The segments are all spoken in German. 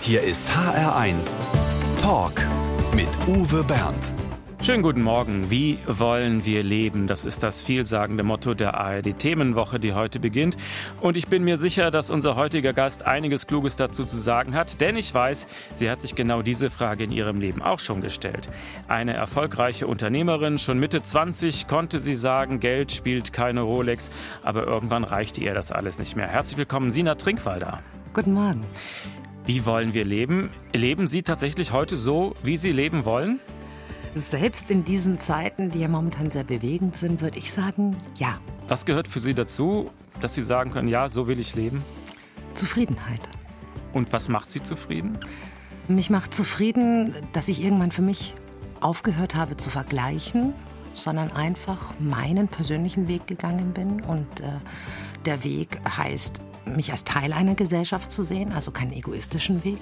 Hier ist HR1 Talk mit Uwe Bernd. Schönen guten Morgen. Wie wollen wir leben? Das ist das vielsagende Motto der ARD-Themenwoche, die heute beginnt. Und ich bin mir sicher, dass unser heutiger Gast einiges Kluges dazu zu sagen hat, denn ich weiß, sie hat sich genau diese Frage in ihrem Leben auch schon gestellt. Eine erfolgreiche Unternehmerin, schon Mitte 20, konnte sie sagen, Geld spielt keine Rolex, aber irgendwann reichte ihr das alles nicht mehr. Herzlich willkommen, Sina Trinkwalder. Guten Morgen. Wie wollen wir leben? Leben Sie tatsächlich heute so, wie Sie leben wollen? Selbst in diesen Zeiten, die ja momentan sehr bewegend sind, würde ich sagen, ja. Was gehört für Sie dazu, dass Sie sagen können, ja, so will ich leben? Zufriedenheit. Und was macht Sie zufrieden? Mich macht zufrieden, dass ich irgendwann für mich aufgehört habe zu vergleichen, sondern einfach meinen persönlichen Weg gegangen bin. Und äh, der Weg heißt, mich als Teil einer Gesellschaft zu sehen, also keinen egoistischen Weg.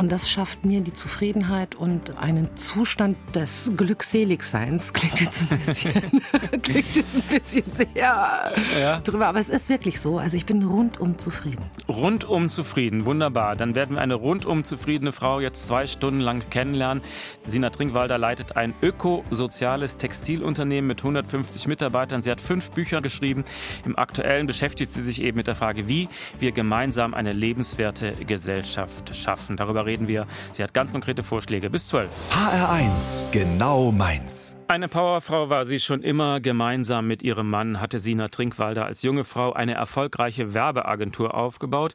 Und das schafft mir die Zufriedenheit und einen Zustand des Glückseligseins. Klingt jetzt ein bisschen, klingt jetzt ein bisschen sehr ja. drüber, aber es ist wirklich so. Also ich bin rundum zufrieden. Rundum zufrieden, wunderbar. Dann werden wir eine rundum zufriedene Frau jetzt zwei Stunden lang kennenlernen. Sina Trinkwalder leitet ein ökosoziales Textilunternehmen mit 150 Mitarbeitern. Sie hat fünf Bücher geschrieben. Im aktuellen beschäftigt sie sich eben mit der Frage, wie wir gemeinsam eine lebenswerte Gesellschaft schaffen. Darüber reden wir. Sie hat ganz konkrete Vorschläge. Bis 12. HR1, genau meins. Eine Powerfrau war sie schon immer. Gemeinsam mit ihrem Mann hatte Sina Trinkwalder als junge Frau eine erfolgreiche Werbeagentur aufgebaut.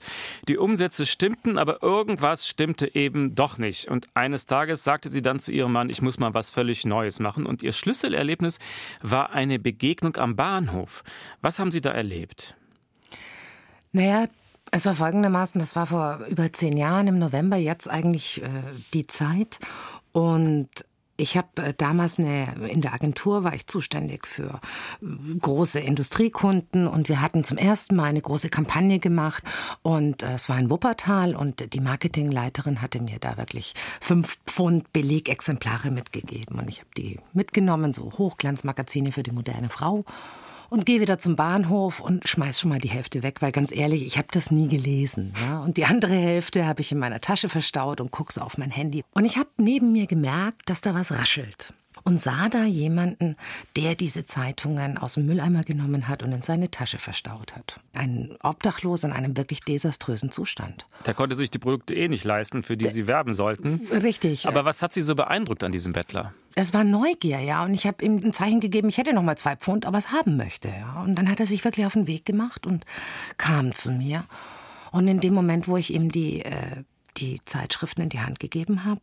Die Umsätze stimmten, aber irgendwas stimmte eben doch nicht. Und eines Tages sagte sie dann zu ihrem Mann, ich muss mal was völlig Neues machen. Und ihr Schlüsselerlebnis war eine Begegnung am Bahnhof. Was haben Sie da erlebt? Naja, es war folgendermaßen, das war vor über zehn Jahren im November, jetzt eigentlich äh, die Zeit. Und ich habe äh, damals eine, in der Agentur war ich zuständig für äh, große Industriekunden. Und wir hatten zum ersten Mal eine große Kampagne gemacht. Und äh, es war in Wuppertal. Und die Marketingleiterin hatte mir da wirklich fünf Pfund Belegexemplare mitgegeben. Und ich habe die mitgenommen, so Hochglanzmagazine für die moderne Frau und gehe wieder zum Bahnhof und schmeiß schon mal die Hälfte weg, weil ganz ehrlich, ich habe das nie gelesen. Ja? Und die andere Hälfte habe ich in meiner Tasche verstaut und gucke so auf mein Handy. Und ich habe neben mir gemerkt, dass da was raschelt und sah da jemanden, der diese Zeitungen aus dem Mülleimer genommen hat und in seine Tasche verstaut hat. Ein Obdachloser in einem wirklich desaströsen Zustand. Der konnte sich die Produkte eh nicht leisten, für die der, sie werben sollten. Richtig. Aber was hat Sie so beeindruckt an diesem Bettler? Es war Neugier, ja. Und ich habe ihm ein Zeichen gegeben, ich hätte noch mal zwei Pfund, aber es haben möchte, ja. Und dann hat er sich wirklich auf den Weg gemacht und kam zu mir. Und in dem Moment, wo ich ihm die, äh, die Zeitschriften in die Hand gegeben habe,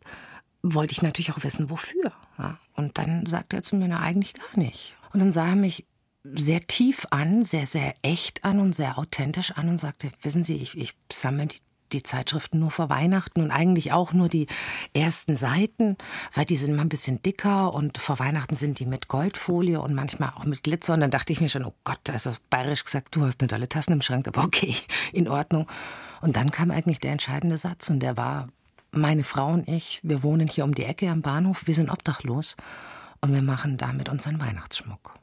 wollte ich natürlich auch wissen, wofür. Ja. Und dann sagte er zu mir, na eigentlich gar nicht. Und dann sah er mich sehr tief an, sehr, sehr echt an und sehr authentisch an und sagte, wissen Sie, ich, ich sammle die, die Zeitschriften nur vor Weihnachten und eigentlich auch nur die ersten Seiten, weil die sind immer ein bisschen dicker und vor Weihnachten sind die mit Goldfolie und manchmal auch mit Glitzer. Und dann dachte ich mir schon, oh Gott, also bayerisch gesagt, du hast nicht alle Tassen im Schrank, aber okay, in Ordnung. Und dann kam eigentlich der entscheidende Satz und der war, meine Frau und ich, wir wohnen hier um die Ecke am Bahnhof, wir sind obdachlos und wir machen damit unseren Weihnachtsschmuck.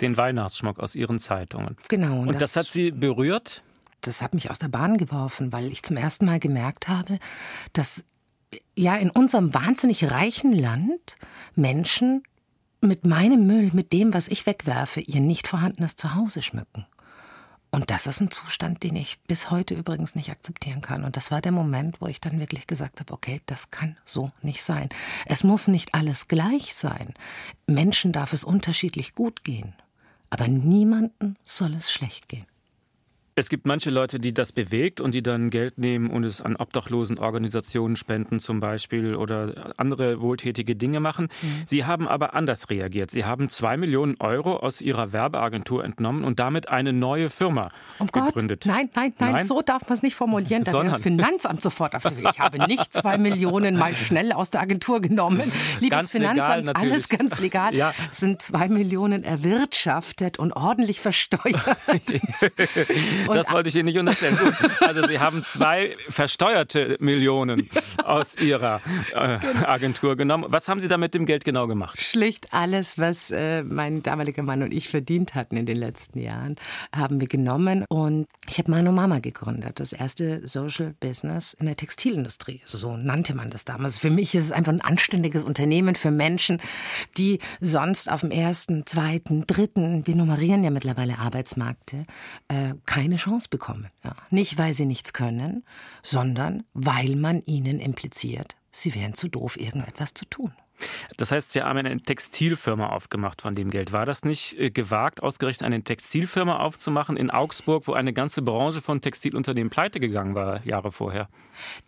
Den Weihnachtsschmuck aus Ihren Zeitungen. Genau. Und, und das, das hat Sie berührt? Das hat mich aus der Bahn geworfen, weil ich zum ersten Mal gemerkt habe, dass ja in unserem wahnsinnig reichen Land Menschen mit meinem Müll, mit dem, was ich wegwerfe, ihr nicht vorhandenes Zuhause schmücken. Und das ist ein Zustand, den ich bis heute übrigens nicht akzeptieren kann. Und das war der Moment, wo ich dann wirklich gesagt habe, okay, das kann so nicht sein. Es muss nicht alles gleich sein. Menschen darf es unterschiedlich gut gehen. Aber niemanden soll es schlecht gehen. Es gibt manche Leute, die das bewegt und die dann Geld nehmen und es an Obdachlosenorganisationen spenden zum Beispiel oder andere wohltätige Dinge machen. Mhm. Sie haben aber anders reagiert. Sie haben zwei Millionen Euro aus Ihrer Werbeagentur entnommen und damit eine neue Firma um gegründet. Gott, nein, nein, nein, nein, so darf man es nicht formulieren. Da wäre das Finanzamt sofort auf die Ich habe nicht zwei Millionen mal schnell aus der Agentur genommen. Liebes ganz Finanzamt, legal, alles ganz legal. Ja. Es sind zwei Millionen erwirtschaftet und ordentlich versteuert. das wollte ich Ihnen nicht unterstellen. Gut. Also Sie haben zwei versteuerte Millionen aus Ihrer äh, genau. Agentur genommen. Was haben Sie da mit dem Geld genau gemacht? Schlicht alles, was äh, mein damaliger Mann und ich verdient hatten in den letzten Jahren, haben wir genommen. Und ich habe Mano Mama gegründet, das erste Social Business in der Textilindustrie. So nannte man das damals. Für mich ist es einfach ein anständiges Unternehmen für Menschen, die sonst auf dem ersten, zweiten, dritten, wir nummerieren ja mittlerweile Arbeitsmärkte, äh, keine Chance bekommen. Ja. Nicht, weil sie nichts können, sondern weil man ihnen impliziert, sie wären zu doof, irgendetwas zu tun. Das heißt, Sie haben eine Textilfirma aufgemacht von dem Geld. War das nicht äh, gewagt, ausgerechnet eine Textilfirma aufzumachen in Augsburg, wo eine ganze Branche von Textilunternehmen pleite gegangen war, Jahre vorher?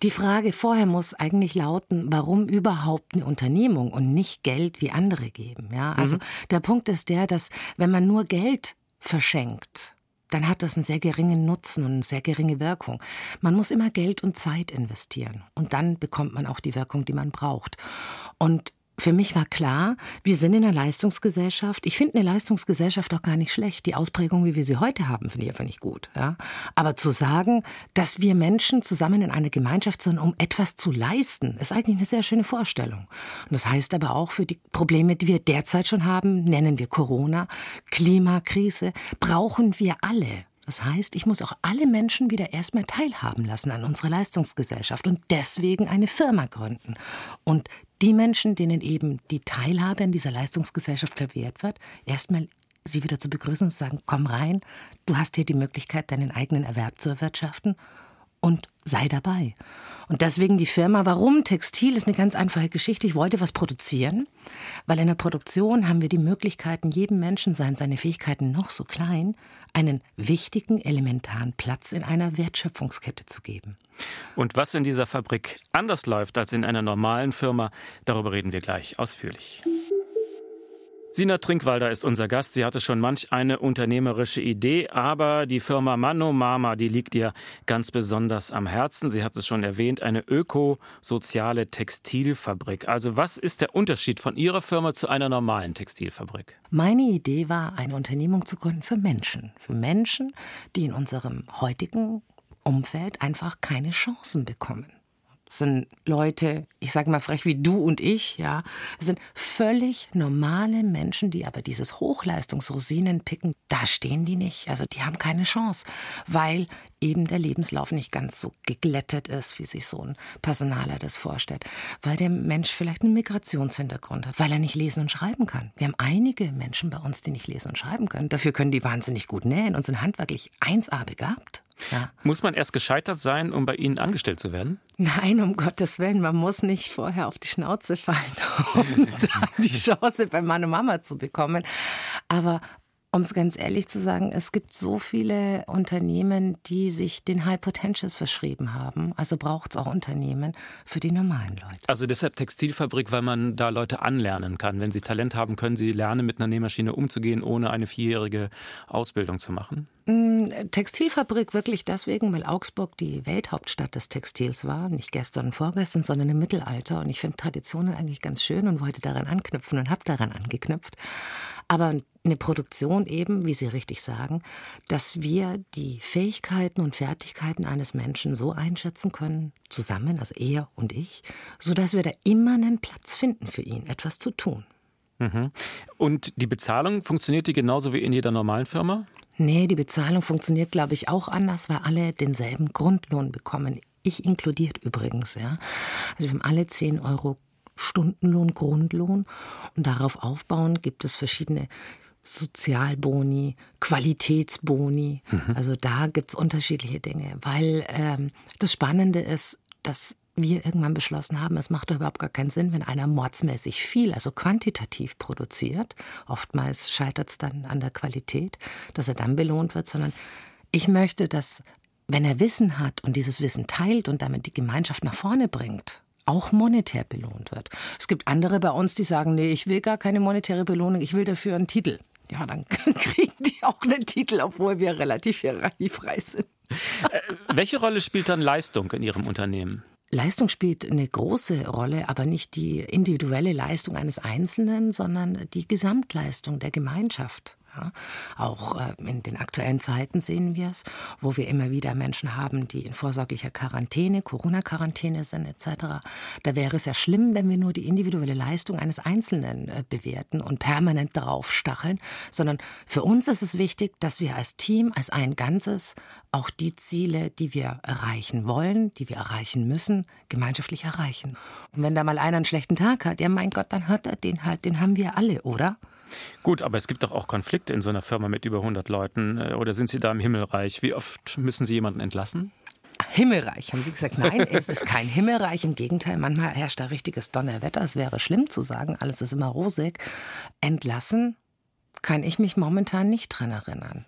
Die Frage vorher muss eigentlich lauten, warum überhaupt eine Unternehmung und nicht Geld wie andere geben? Ja, also mhm. der Punkt ist der, dass wenn man nur Geld verschenkt, dann hat das einen sehr geringen Nutzen und eine sehr geringe Wirkung. Man muss immer Geld und Zeit investieren und dann bekommt man auch die Wirkung, die man braucht. Und für mich war klar, wir sind in einer Leistungsgesellschaft. Ich finde eine Leistungsgesellschaft auch gar nicht schlecht. Die Ausprägung, wie wir sie heute haben, finde ich einfach nicht gut. Ja? Aber zu sagen, dass wir Menschen zusammen in einer Gemeinschaft sind, um etwas zu leisten, ist eigentlich eine sehr schöne Vorstellung. Und das heißt aber auch für die Probleme, die wir derzeit schon haben, nennen wir Corona, Klimakrise, brauchen wir alle. Das heißt, ich muss auch alle Menschen wieder erstmal teilhaben lassen an unserer Leistungsgesellschaft und deswegen eine Firma gründen. Und die Menschen, denen eben die Teilhabe an dieser Leistungsgesellschaft verwehrt wird, erstmal sie wieder zu begrüßen und zu sagen, komm rein, du hast hier die Möglichkeit, deinen eigenen Erwerb zu erwirtschaften und sei dabei. Und deswegen die Firma, warum Textil, ist eine ganz einfache Geschichte. Ich wollte was produzieren, weil in der Produktion haben wir die Möglichkeiten, jedem Menschen, seien seine Fähigkeiten noch so klein, einen wichtigen, elementaren Platz in einer Wertschöpfungskette zu geben. Und was in dieser Fabrik anders läuft als in einer normalen Firma, darüber reden wir gleich ausführlich. Sina Trinkwalder ist unser Gast. Sie hatte schon manch eine unternehmerische Idee, aber die Firma Mano Mama, die liegt ihr ganz besonders am Herzen. Sie hat es schon erwähnt, eine ökosoziale Textilfabrik. Also was ist der Unterschied von Ihrer Firma zu einer normalen Textilfabrik? Meine Idee war, eine Unternehmung zu gründen für Menschen. Für Menschen, die in unserem heutigen Umfeld einfach keine Chancen bekommen. Das sind Leute, ich sage mal frech wie du und ich, ja. Das sind völlig normale Menschen, die aber dieses Hochleistungsrosinen picken, da stehen die nicht. Also die haben keine Chance, weil eben der Lebenslauf nicht ganz so geglättet ist, wie sich so ein Personaler das vorstellt. Weil der Mensch vielleicht einen Migrationshintergrund hat, weil er nicht lesen und schreiben kann. Wir haben einige Menschen bei uns, die nicht lesen und schreiben können. Dafür können die wahnsinnig gut nähen und sind handwerklich 1A begabt. Ja. Muss man erst gescheitert sein, um bei Ihnen angestellt zu werden? Nein, um Gottes Willen. Man muss nicht vorher auf die Schnauze fallen, um die Chance bei und Mama zu bekommen. Aber um es ganz ehrlich zu sagen, es gibt so viele Unternehmen, die sich den High Potentials verschrieben haben. Also braucht es auch Unternehmen für die normalen Leute. Also deshalb Textilfabrik, weil man da Leute anlernen kann. Wenn sie Talent haben, können sie lernen, mit einer Nähmaschine umzugehen, ohne eine vierjährige Ausbildung zu machen? Mm, Textilfabrik wirklich deswegen, weil Augsburg die Welthauptstadt des Textils war. Nicht gestern und vorgestern, sondern im Mittelalter. Und ich finde Traditionen eigentlich ganz schön und wollte daran anknüpfen und habe daran angeknüpft. Aber eine Produktion eben, wie Sie richtig sagen, dass wir die Fähigkeiten und Fertigkeiten eines Menschen so einschätzen können, zusammen, also er und ich, sodass wir da immer einen Platz finden für ihn, etwas zu tun. Mhm. Und die Bezahlung, funktioniert die genauso wie in jeder normalen Firma? Nee, die Bezahlung funktioniert, glaube ich, auch anders, weil alle denselben Grundlohn bekommen. Ich inkludiert übrigens, ja. Also wir haben alle 10 Euro Stundenlohn, Grundlohn. Und darauf aufbauen gibt es verschiedene Sozialboni, Qualitätsboni. Mhm. Also da gibt es unterschiedliche Dinge, weil ähm, das Spannende ist, dass wir irgendwann beschlossen haben, es macht überhaupt gar keinen Sinn, wenn einer mordsmäßig viel, also quantitativ produziert. Oftmals scheitert es dann an der Qualität, dass er dann belohnt wird, sondern ich möchte, dass, wenn er Wissen hat und dieses Wissen teilt und damit die Gemeinschaft nach vorne bringt, auch monetär belohnt wird. Es gibt andere bei uns, die sagen, nee, ich will gar keine monetäre Belohnung, ich will dafür einen Titel. Ja, dann kriegen die auch einen Titel, obwohl wir relativ hierarchiefrei sind. Äh, welche Rolle spielt dann Leistung in Ihrem Unternehmen? Leistung spielt eine große Rolle, aber nicht die individuelle Leistung eines Einzelnen, sondern die Gesamtleistung der Gemeinschaft. Ja. Auch äh, in den aktuellen Zeiten sehen wir es, wo wir immer wieder Menschen haben, die in vorsorglicher Quarantäne, Corona-Quarantäne sind etc. Da wäre es ja schlimm, wenn wir nur die individuelle Leistung eines Einzelnen äh, bewerten und permanent darauf stacheln, sondern für uns ist es wichtig, dass wir als Team, als ein Ganzes auch die Ziele, die wir erreichen wollen, die wir erreichen müssen, gemeinschaftlich erreichen. Und wenn da mal einer einen schlechten Tag hat, ja mein Gott, dann hat er den halt, den haben wir alle, oder? Gut, aber es gibt doch auch Konflikte in so einer Firma mit über 100 Leuten. Äh, oder sind Sie da im Himmelreich? Wie oft müssen Sie jemanden entlassen? Himmelreich, haben Sie gesagt. Nein, es ist kein Himmelreich. Im Gegenteil, manchmal herrscht da richtiges Donnerwetter. Es wäre schlimm zu sagen, alles ist immer rosig. Entlassen kann ich mich momentan nicht dran erinnern.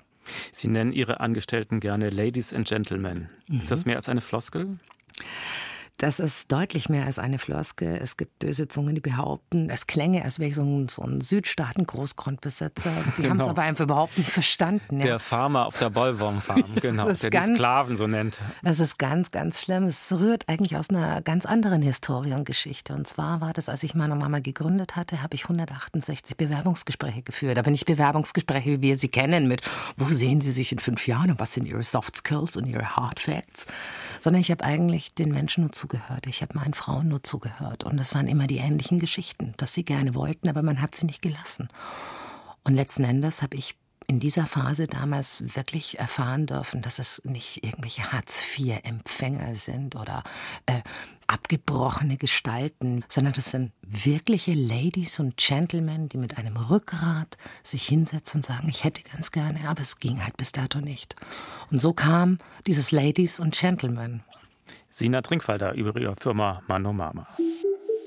Sie nennen Ihre Angestellten gerne Ladies and Gentlemen. Mhm. Ist das mehr als eine Floskel? Das ist deutlich mehr als eine Floskel. Es gibt böse Zungen, die behaupten, es klänge, als wäre ich so ein, so ein Südstaaten-Großgrundbesitzer. Die genau. haben es aber einfach überhaupt nicht verstanden. Ja. Der Farmer auf der Bollworm-Farm, genau, der ganz, die Sklaven so nennt. Das ist ganz, ganz schlimm. Es rührt eigentlich aus einer ganz anderen Historie und Geschichte. Und zwar war das, als ich meine Mama gegründet hatte, habe ich 168 Bewerbungsgespräche geführt. Aber nicht Bewerbungsgespräche, wie wir sie kennen, mit wo sehen Sie sich in fünf Jahren und was sind Ihre Soft Skills und Ihre Hard Facts, sondern ich habe eigentlich den Menschen nur zugehört. Ich habe meinen Frauen nur zugehört. Und es waren immer die ähnlichen Geschichten, dass sie gerne wollten, aber man hat sie nicht gelassen. Und letzten Endes habe ich in dieser Phase damals wirklich erfahren dürfen, dass es nicht irgendwelche Hartz-IV-Empfänger sind oder äh, abgebrochene Gestalten, sondern das sind wirkliche Ladies und Gentlemen, die mit einem Rückgrat sich hinsetzen und sagen, ich hätte ganz gerne, aber es ging halt bis dato nicht. Und so kam dieses Ladies und Gentlemen. Sina Trinkwalder über ihre Firma Mano Mama.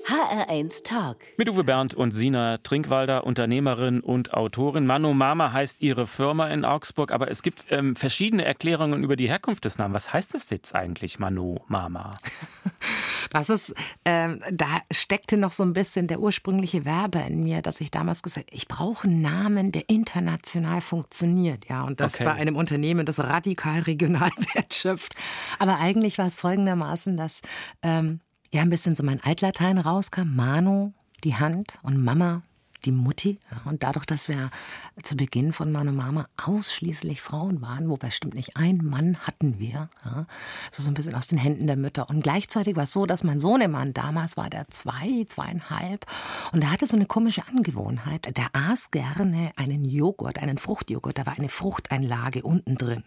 HR1 Talk. Mit Uwe Bernd und Sina Trinkwalder, Unternehmerin und Autorin. Mano Mama heißt ihre Firma in Augsburg, aber es gibt ähm, verschiedene Erklärungen über die Herkunft des Namens. Was heißt das jetzt eigentlich, Mano Mama? Das ist, ähm, da steckte noch so ein bisschen der ursprüngliche Werbe in mir, dass ich damals gesagt habe, ich brauche einen Namen, der international funktioniert. Ja, und das okay. bei einem Unternehmen, das radikal regional wertschöpft. Aber eigentlich war es folgendermaßen, dass ähm, ja ein bisschen so mein Altlatein rauskam. Mano, die Hand und Mama, die Mutti. Und dadurch, dass wir zu Beginn von Mano Mama ausschließlich Frauen waren, wobei stimmt nicht, ein Mann hatten wir, ja, so, so ein bisschen aus den Händen der Mütter. Und gleichzeitig war es so, dass mein Sohnemann damals war der zwei, zweieinhalb und der hatte so eine komische Angewohnheit. Der aß gerne einen Joghurt, einen Fruchtjoghurt. Da war eine Fruchteinlage unten drin.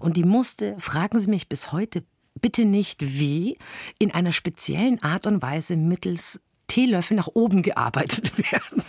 Und die musste, fragen Sie mich bis heute, bitte nicht wie, in einer speziellen Art und Weise mittels Teelöffel nach oben gearbeitet werden.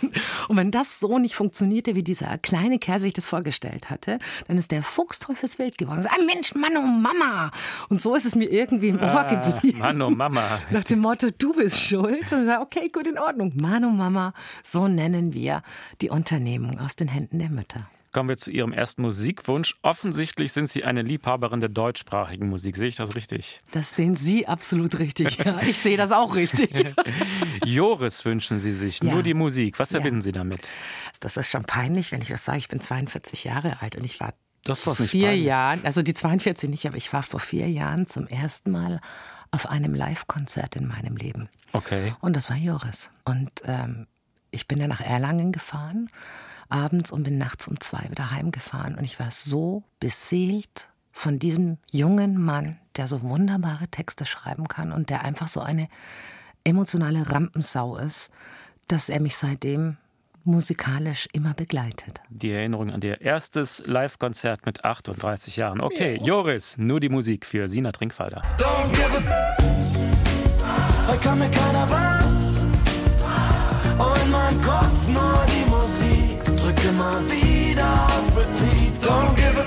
Und wenn das so nicht funktionierte, wie dieser kleine Kerl sich das vorgestellt hatte, dann ist der Fuchs teufelswild geworden. Und sagt, ah, Mensch, Mann, oh Mama. Und so ist es mir irgendwie im Ohr ah, geblieben. Mann, oh Mama. Nach dem Motto, du bist schuld. Und sagt, okay, gut, in Ordnung. Mann, oh Mama. So nennen wir die Unternehmung aus den Händen der Mütter kommen wir zu Ihrem ersten Musikwunsch. Offensichtlich sind Sie eine Liebhaberin der deutschsprachigen Musik. Sehe ich das richtig? Das sehen Sie absolut richtig. Ja, ich sehe das auch richtig. Joris wünschen Sie sich, ja. nur die Musik. Was verbinden ja. Sie damit? Das ist schon peinlich, wenn ich das sage. Ich bin 42 Jahre alt und ich war das vor vier peinlich. Jahren, also die 42 nicht, aber ich war vor vier Jahren zum ersten Mal auf einem Live-Konzert in meinem Leben. Okay. Und das war Joris. Und ähm, ich bin dann nach Erlangen gefahren abends und bin nachts um zwei wieder heimgefahren. Und ich war so beseelt von diesem jungen Mann, der so wunderbare Texte schreiben kann und der einfach so eine emotionale Rampensau ist, dass er mich seitdem musikalisch immer begleitet. Die Erinnerung an ihr erstes Live-Konzert mit 38 Jahren. Okay, Joris, nur die Musik für Sina Trinkwalder. Don't give a Heute kann mir keiner was. Oh, in meinem Kopf nur immer wieder auf Repeat. Don't give a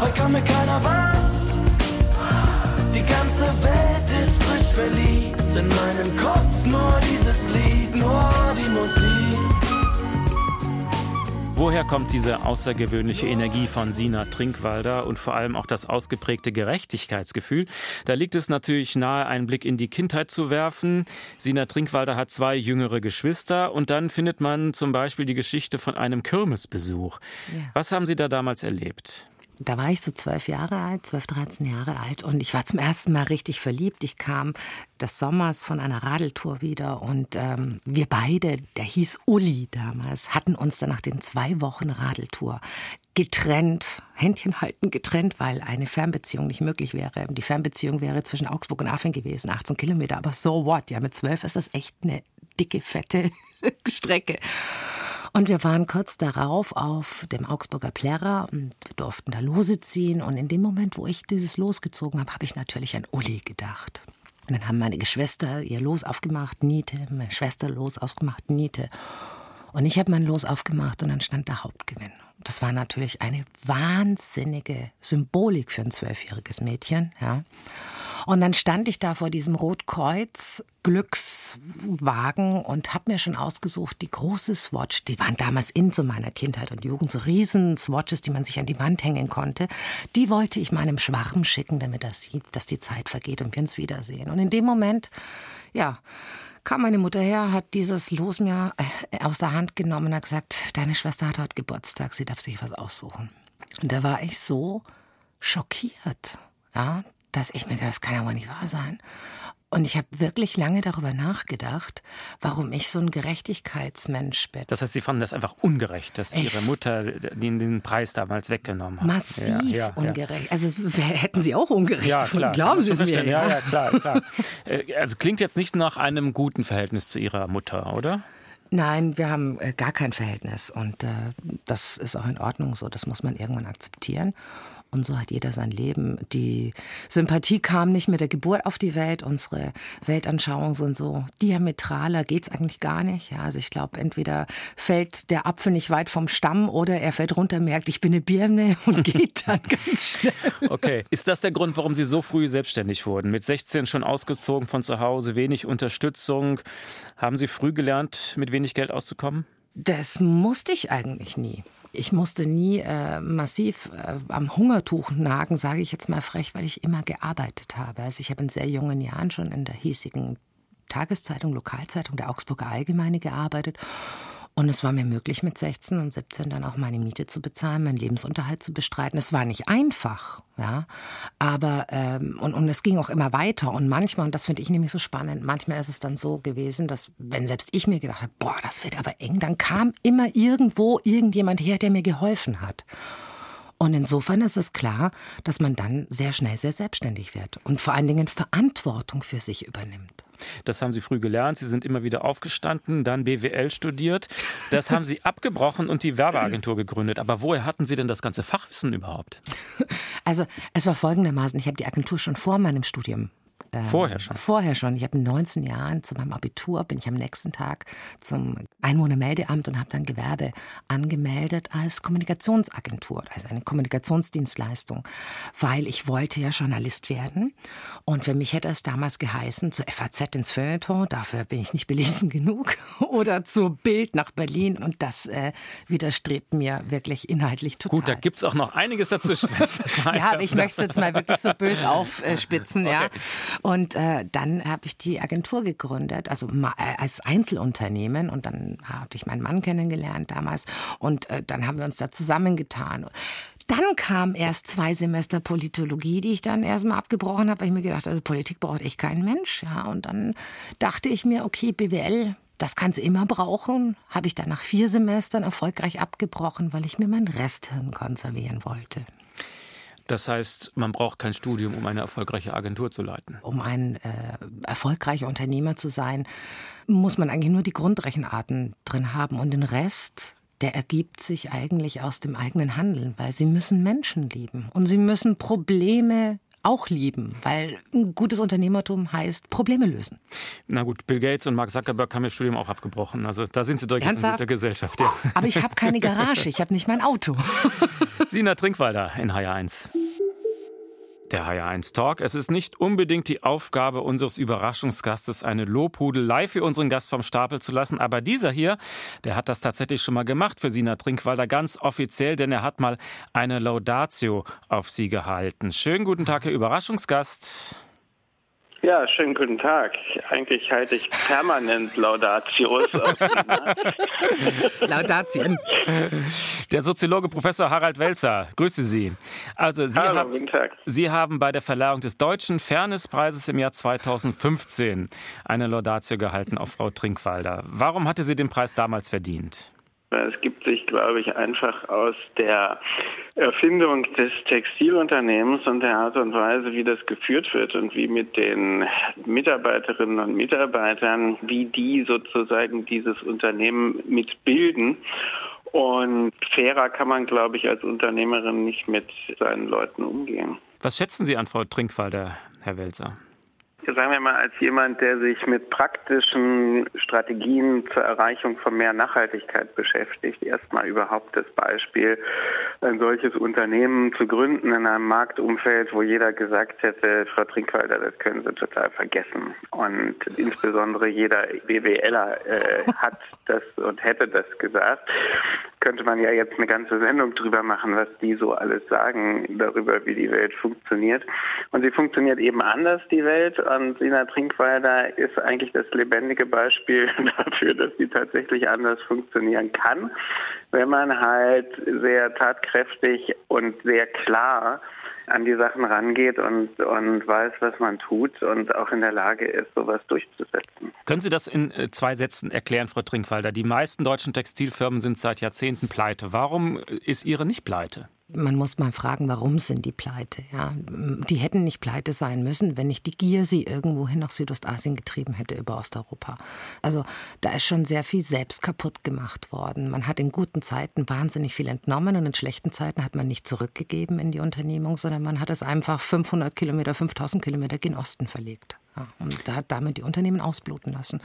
Heute kann mir keiner was. Die ganze Welt ist frisch verliebt. In meinem Kopf nur dieses Lied, nur die Musik. Woher kommt diese außergewöhnliche Energie von Sina Trinkwalder und vor allem auch das ausgeprägte Gerechtigkeitsgefühl? Da liegt es natürlich nahe, einen Blick in die Kindheit zu werfen. Sina Trinkwalder hat zwei jüngere Geschwister und dann findet man zum Beispiel die Geschichte von einem Kirmesbesuch. Ja. Was haben Sie da damals erlebt? Da war ich so zwölf Jahre alt, zwölf, dreizehn Jahre alt und ich war zum ersten Mal richtig verliebt. Ich kam des Sommers von einer Radeltour wieder und ähm, wir beide, der hieß Uli damals, hatten uns dann nach den zwei Wochen Radeltour getrennt, Händchen halten getrennt, weil eine Fernbeziehung nicht möglich wäre. Die Fernbeziehung wäre zwischen Augsburg und Aachen gewesen, 18 Kilometer, aber so what? Ja, mit zwölf ist das echt eine dicke, fette Strecke. Und wir waren kurz darauf auf dem Augsburger Plärrer und durften da Lose ziehen. Und in dem Moment, wo ich dieses Los gezogen habe, habe ich natürlich an Uli gedacht. Und dann haben meine Geschwister ihr Los aufgemacht, Niete, meine Schwester Los aufgemacht, Niete. Und ich habe mein Los aufgemacht und dann stand der Hauptgewinn. Das war natürlich eine wahnsinnige Symbolik für ein zwölfjähriges Mädchen. Ja. Und dann stand ich da vor diesem Rotkreuz Glückswagen und habe mir schon ausgesucht, die große Swatch, die waren damals in zu meiner Kindheit und Jugend, so riesen Swatches, die man sich an die Wand hängen konnte. Die wollte ich meinem Schwarm schicken, damit er sieht, dass die Zeit vergeht und wir uns wiedersehen. Und in dem Moment, ja, kam meine Mutter her, hat dieses Los mir äh, aus der Hand genommen und hat gesagt, deine Schwester hat heute Geburtstag, sie darf sich was aussuchen. Und da war ich so schockiert, ja, dass ich mir gedacht, das kann wohl nicht wahr sein. Und ich habe wirklich lange darüber nachgedacht, warum ich so ein Gerechtigkeitsmensch bin. Das heißt, Sie fanden das einfach ungerecht, dass ich Ihre Mutter den, den Preis damals weggenommen hat. Massiv ja, ja, ungerecht. Ja. Also hätten Sie auch ungerecht ja, gefunden, glauben Sie es mir. Ja, ja, klar, klar. Äh, also klingt jetzt nicht nach einem guten Verhältnis zu Ihrer Mutter, oder? Nein, wir haben äh, gar kein Verhältnis und äh, das ist auch in Ordnung so. Das muss man irgendwann akzeptieren. Und so hat jeder sein Leben. Die Sympathie kam nicht mit der Geburt auf die Welt. Unsere Weltanschauungen sind so diametraler, geht's eigentlich gar nicht. Ja, also ich glaube, entweder fällt der Apfel nicht weit vom Stamm oder er fällt runter, merkt, ich bin eine Birne und geht dann ganz schnell. Okay. Ist das der Grund, warum Sie so früh selbstständig wurden? Mit 16 schon ausgezogen von zu Hause, wenig Unterstützung. Haben Sie früh gelernt, mit wenig Geld auszukommen? Das musste ich eigentlich nie. Ich musste nie äh, massiv äh, am Hungertuch nagen, sage ich jetzt mal frech, weil ich immer gearbeitet habe. Also ich habe in sehr jungen Jahren schon in der hiesigen Tageszeitung, Lokalzeitung der Augsburger Allgemeine gearbeitet und es war mir möglich, mit 16 und 17 dann auch meine Miete zu bezahlen, meinen Lebensunterhalt zu bestreiten. Es war nicht einfach, ja, aber ähm, und, und es ging auch immer weiter. Und manchmal, und das finde ich nämlich so spannend, manchmal ist es dann so gewesen, dass wenn selbst ich mir gedacht habe, boah, das wird aber eng, dann kam immer irgendwo irgendjemand her, der mir geholfen hat. Und insofern ist es klar, dass man dann sehr schnell sehr selbstständig wird und vor allen Dingen Verantwortung für sich übernimmt. Das haben Sie früh gelernt. Sie sind immer wieder aufgestanden, dann BWL studiert. Das haben Sie abgebrochen und die Werbeagentur gegründet. Aber woher hatten Sie denn das ganze Fachwissen überhaupt? Also es war folgendermaßen, ich habe die Agentur schon vor meinem Studium ähm, vorher schon? Vorher schon. Ich habe in 19 Jahren zu meinem Abitur, bin ich am nächsten Tag zum Einwohnermeldeamt und habe dann Gewerbe angemeldet als Kommunikationsagentur, also eine Kommunikationsdienstleistung, weil ich wollte ja Journalist werden. Und für mich hätte es damals geheißen, zur FAZ ins Feuilleton, dafür bin ich nicht belesen genug, oder zur Bild nach Berlin. Und das äh, widerstrebt mir wirklich inhaltlich total. Gut, da gibt es auch noch einiges dazwischen. ja, aber ich möchte es jetzt mal wirklich so böse aufspitzen. Okay. Ja. Und äh, dann habe ich die Agentur gegründet, also äh, als Einzelunternehmen. Und dann hatte ich meinen Mann kennengelernt damals. Und äh, dann haben wir uns da zusammengetan. Dann kam erst zwei Semester Politologie, die ich dann erstmal abgebrochen habe, weil ich mir gedacht, also Politik braucht echt kein Mensch. Ja, und dann dachte ich mir, okay, BWL, das kannst du immer brauchen. Habe ich dann nach vier Semestern erfolgreich abgebrochen, weil ich mir mein Resthirn konservieren wollte. Das heißt, man braucht kein Studium, um eine erfolgreiche Agentur zu leiten. Um ein äh, erfolgreicher Unternehmer zu sein, muss man eigentlich nur die Grundrechenarten drin haben und den Rest der ergibt sich eigentlich aus dem eigenen Handeln, weil sie müssen Menschen lieben und sie müssen Probleme auch lieben, weil ein gutes Unternehmertum heißt Probleme lösen. Na gut, Bill Gates und Mark Zuckerberg haben ihr Studium auch abgebrochen. Also da sind sie durchaus Ernsthaft? in guter Gesellschaft. Ja. Aber ich habe keine Garage, ich habe nicht mein Auto. Sina Trinkwalder in HR1. Der HR1 Talk. Es ist nicht unbedingt die Aufgabe unseres Überraschungsgastes, eine Lobhudelei für unseren Gast vom Stapel zu lassen. Aber dieser hier, der hat das tatsächlich schon mal gemacht für Sina Trinkwalder, ganz offiziell, denn er hat mal eine Laudatio auf sie gehalten. Schönen guten Tag, Herr Überraschungsgast. Ja, schönen guten Tag. Eigentlich halte ich permanent Laudatios. Laudatien. Der Soziologe Professor Harald Welzer, grüße Sie. Also Sie, Hallo, haben, guten Tag. Sie haben bei der Verleihung des Deutschen Fairnesspreises im Jahr 2015 eine Laudatio gehalten auf Frau Trinkwalder. Warum hatte sie den Preis damals verdient? Es gibt sich, glaube ich, einfach aus der Erfindung des Textilunternehmens und der Art und Weise, wie das geführt wird und wie mit den Mitarbeiterinnen und Mitarbeitern, wie die sozusagen dieses Unternehmen mitbilden. Und fairer kann man, glaube ich, als Unternehmerin nicht mit seinen Leuten umgehen. Was schätzen Sie an Frau Trinkwalder, Herr Welzer? Sagen wir mal, als jemand, der sich mit praktischen Strategien zur Erreichung von mehr Nachhaltigkeit beschäftigt, erstmal überhaupt das Beispiel, ein solches Unternehmen zu gründen in einem Marktumfeld, wo jeder gesagt hätte, Frau Trinkwalder, das können Sie total vergessen. Und insbesondere jeder BWLer äh, hat das und hätte das gesagt. Könnte man ja jetzt eine ganze Sendung drüber machen, was die so alles sagen darüber, wie die Welt funktioniert. Und sie funktioniert eben anders, die Welt und Sina Trinkwalder ist eigentlich das lebendige Beispiel dafür, dass sie tatsächlich anders funktionieren kann, wenn man halt sehr tatkräftig und sehr klar an die Sachen rangeht und, und weiß, was man tut und auch in der Lage ist, sowas durchzusetzen. Können Sie das in äh, zwei Sätzen erklären, Frau Trinkwalder? Die meisten deutschen Textilfirmen sind seit Jahrzehnten pleite. Warum ist Ihre nicht pleite? Man muss mal fragen, warum sind die pleite? Ja, die hätten nicht pleite sein müssen, wenn nicht die Gier sie irgendwohin nach Südostasien getrieben hätte über Osteuropa. Also da ist schon sehr viel selbst kaputt gemacht worden. Man hat in guten Zeiten wahnsinnig viel entnommen und in schlechten Zeiten hat man nicht zurückgegeben in die Unternehmung, sondern man hat es einfach 500 Kilometer, 5000 Kilometer gen Osten verlegt. Und hat damit die Unternehmen ausbluten lassen.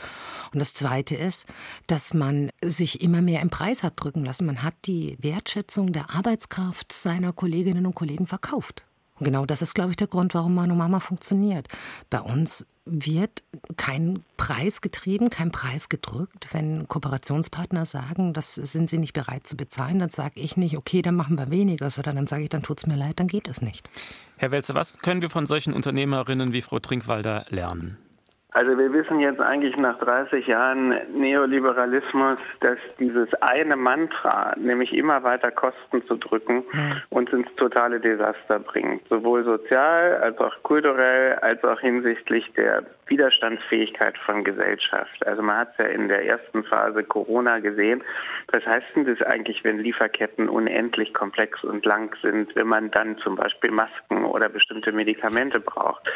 Und das Zweite ist, dass man sich immer mehr im Preis hat drücken lassen. Man hat die Wertschätzung der Arbeitskraft seiner Kolleginnen und Kollegen verkauft. Genau das ist, glaube ich, der Grund, warum Manu Mama funktioniert. Bei uns wird kein Preis getrieben, kein Preis gedrückt. Wenn Kooperationspartner sagen, das sind sie nicht bereit zu bezahlen, dann sage ich nicht, okay, dann machen wir weniger, sondern dann sage ich, dann tut es mir leid, dann geht es nicht. Herr Welzer, was können wir von solchen Unternehmerinnen wie Frau Trinkwalder lernen? Also wir wissen jetzt eigentlich nach 30 Jahren Neoliberalismus, dass dieses eine Mantra, nämlich immer weiter Kosten zu drücken, uns ins totale Desaster bringt. Sowohl sozial als auch kulturell, als auch hinsichtlich der Widerstandsfähigkeit von Gesellschaft. Also man hat es ja in der ersten Phase Corona gesehen. Was heißt denn das eigentlich, wenn Lieferketten unendlich komplex und lang sind, wenn man dann zum Beispiel Masken oder bestimmte Medikamente braucht?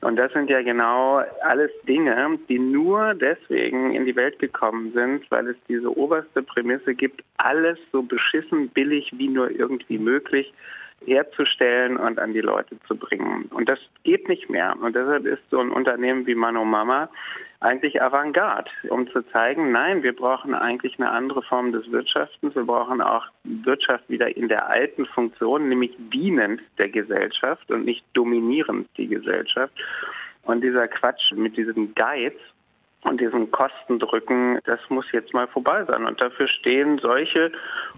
Und das sind ja genau alles Dinge, die nur deswegen in die Welt gekommen sind, weil es diese oberste Prämisse gibt, alles so beschissen billig wie nur irgendwie möglich herzustellen und an die Leute zu bringen. Und das geht nicht mehr. Und deshalb ist so ein Unternehmen wie Mano Mama eigentlich Avantgarde, um zu zeigen, nein, wir brauchen eigentlich eine andere Form des Wirtschaftens. Wir brauchen auch Wirtschaft wieder in der alten Funktion, nämlich dienend der Gesellschaft und nicht dominierend die Gesellschaft. Und dieser Quatsch mit diesem Geiz, und diesen Kostendrücken, das muss jetzt mal vorbei sein. Und dafür stehen solche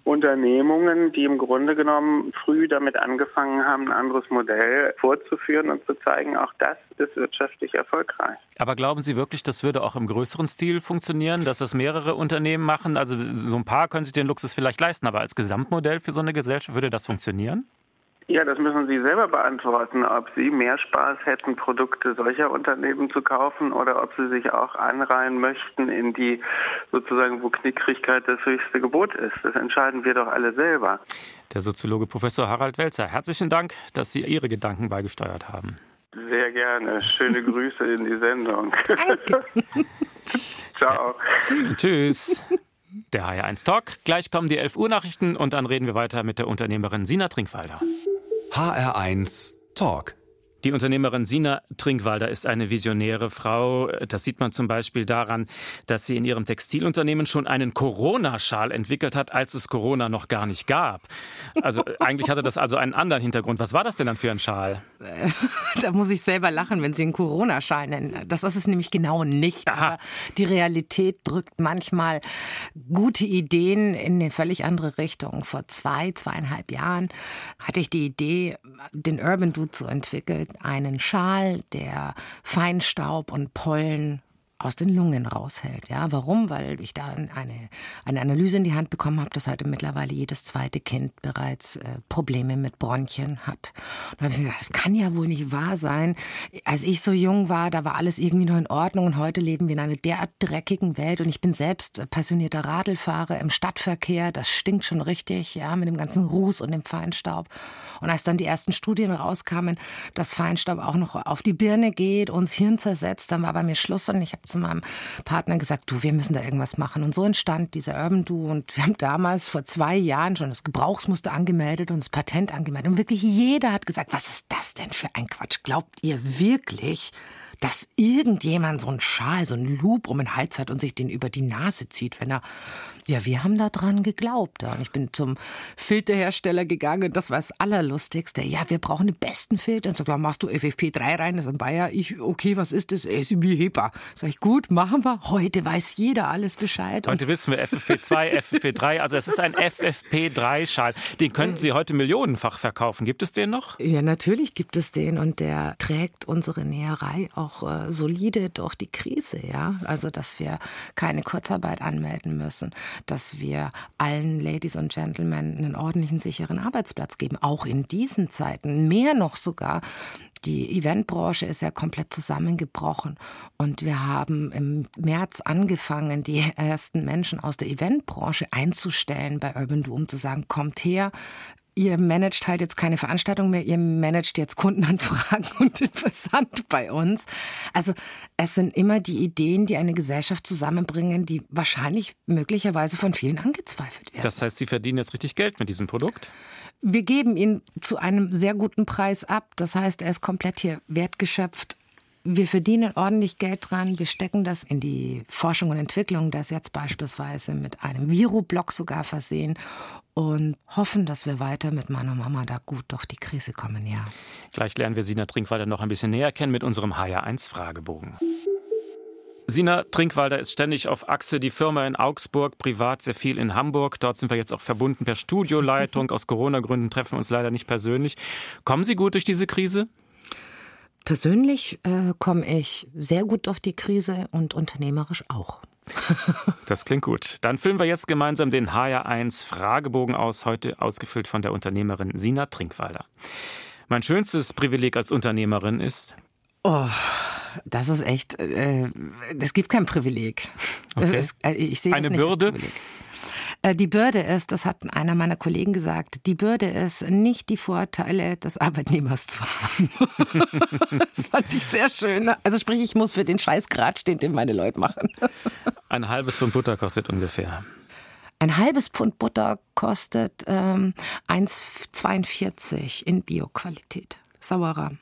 Unternehmungen, die im Grunde genommen früh damit angefangen haben, ein anderes Modell vorzuführen und zu zeigen, auch das ist wirtschaftlich erfolgreich. Aber glauben Sie wirklich, das würde auch im größeren Stil funktionieren, dass das mehrere Unternehmen machen? Also so ein paar können sich den Luxus vielleicht leisten, aber als Gesamtmodell für so eine Gesellschaft würde das funktionieren? Ja, das müssen Sie selber beantworten, ob Sie mehr Spaß hätten, Produkte solcher Unternehmen zu kaufen oder ob Sie sich auch anreihen möchten in die sozusagen, wo Knickrigkeit das höchste Gebot ist. Das entscheiden wir doch alle selber. Der Soziologe Professor Harald Welzer, herzlichen Dank, dass Sie Ihre Gedanken beigesteuert haben. Sehr gerne. Schöne Grüße in die Sendung. Danke. Ciao. Tschüss. Der HR1 Talk. Gleich kommen die 11 Uhr Nachrichten und dann reden wir weiter mit der Unternehmerin Sina Trinkwalder. HR1 Talk. Die Unternehmerin Sina Trinkwalder ist eine visionäre Frau. Das sieht man zum Beispiel daran, dass sie in ihrem Textilunternehmen schon einen Corona-Schal entwickelt hat, als es Corona noch gar nicht gab. Also eigentlich hatte das also einen anderen Hintergrund. Was war das denn dann für ein Schal? Da muss ich selber lachen, wenn Sie einen Corona-Schal nennen. Das ist es nämlich genau nicht. Aha. Aber die Realität drückt manchmal gute Ideen in eine völlig andere Richtung. Vor zwei, zweieinhalb Jahren hatte ich die Idee, den Urban Dude zu entwickeln entwickelt einen Schal, der Feinstaub und Pollen aus den Lungen raushält. Ja, warum? Weil ich da eine, eine Analyse in die Hand bekommen habe, dass heute mittlerweile jedes zweite Kind bereits äh, Probleme mit Bronchien hat. Und habe ich mir gedacht, das kann ja wohl nicht wahr sein. Als ich so jung war, da war alles irgendwie noch in Ordnung und heute leben wir in einer derart dreckigen Welt und ich bin selbst passionierter Radlfahrer im Stadtverkehr. Das stinkt schon richtig, ja, mit dem ganzen Ruß und dem Feinstaub. Und als dann die ersten Studien rauskamen, dass Feinstaub auch noch auf die Birne geht, uns Hirn zersetzt, dann war bei mir Schluss und ich habe zu meinem Partner gesagt, du, wir müssen da irgendwas machen. Und so entstand dieser Urban Do. Und wir haben damals vor zwei Jahren schon das Gebrauchsmuster angemeldet und das Patent angemeldet. Und wirklich jeder hat gesagt, was ist das denn für ein Quatsch? Glaubt ihr wirklich, dass irgendjemand so einen Schal, so einen Loop um den Hals hat und sich den über die Nase zieht, wenn er ja, wir haben daran geglaubt. Und ich bin zum Filterhersteller gegangen. Das war das Allerlustigste. Ja, wir brauchen den besten Filter. Und so, ja, machst du FFP3 rein, das ist ein Bayer. Ich, okay, was ist das? Es ist wie HEPA. Sag ich, gut, machen wir. Heute weiß jeder alles Bescheid. Heute wissen wir FFP2, FFP3. Also es ist ein FFP3-Schal. Den könnten Sie heute millionenfach verkaufen. Gibt es den noch? Ja, natürlich gibt es den. Und der trägt unsere Näherei auch äh, solide durch die Krise. Ja, also dass wir keine Kurzarbeit anmelden müssen dass wir allen Ladies und Gentlemen einen ordentlichen, sicheren Arbeitsplatz geben, auch in diesen Zeiten. Mehr noch sogar, die Eventbranche ist ja komplett zusammengebrochen und wir haben im März angefangen, die ersten Menschen aus der Eventbranche einzustellen bei Urban Doom, zu sagen, kommt her, ihr managt halt jetzt keine Veranstaltung mehr, ihr managt jetzt Kundenanfragen und den Versand bei uns. Also es sind immer die Ideen, die eine Gesellschaft zusammenbringen, die wahrscheinlich möglicherweise von vielen angezweifelt werden. Das heißt, Sie verdienen jetzt richtig Geld mit diesem Produkt? Wir geben ihn zu einem sehr guten Preis ab. Das heißt, er ist komplett hier wertgeschöpft. Wir verdienen ordentlich Geld dran. Wir stecken das in die Forschung und Entwicklung. Das jetzt beispielsweise mit einem Viroblock sogar versehen und hoffen, dass wir weiter mit meiner Mama da gut durch die Krise kommen, ja. Gleich lernen wir Sina Trinkwalder noch ein bisschen näher kennen mit unserem HR1-Fragebogen. Sina Trinkwalder ist ständig auf Achse, die Firma in Augsburg, privat sehr viel in Hamburg. Dort sind wir jetzt auch verbunden per Studioleitung. Aus Corona-Gründen treffen wir uns leider nicht persönlich. Kommen Sie gut durch diese Krise? Persönlich äh, komme ich sehr gut durch die Krise und unternehmerisch auch. Das klingt gut. Dann füllen wir jetzt gemeinsam den HR1 Fragebogen aus, heute ausgefüllt von der Unternehmerin Sina Trinkwalder. Mein schönstes Privileg als Unternehmerin ist? Oh, das ist echt, äh, es gibt kein Privileg. Okay. Ist, äh, ich sehe Eine Bürde? Äh, die Bürde ist, das hat einer meiner Kollegen gesagt, die Bürde ist, nicht die Vorteile des Arbeitnehmers zu haben. das fand ich sehr schön. Also sprich, ich muss für den Scheiß grad stehen, den meine Leute machen. Ein halbes Pfund Butter kostet ungefähr. Ein halbes Pfund Butter kostet ähm, 1,42 in Bioqualität. Sauerer.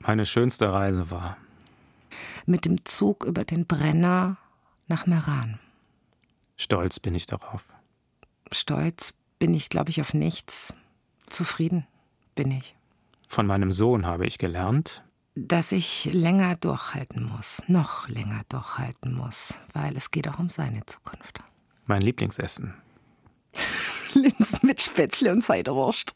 Meine schönste Reise war. Mit dem Zug über den Brenner nach Meran. Stolz bin ich darauf. Stolz bin ich, glaube ich, auf nichts. Zufrieden bin ich. Von meinem Sohn habe ich gelernt, dass ich länger durchhalten muss, noch länger durchhalten muss, weil es geht auch um seine Zukunft. Mein Lieblingsessen. Linsen mit Spätzle und Ciderwurst.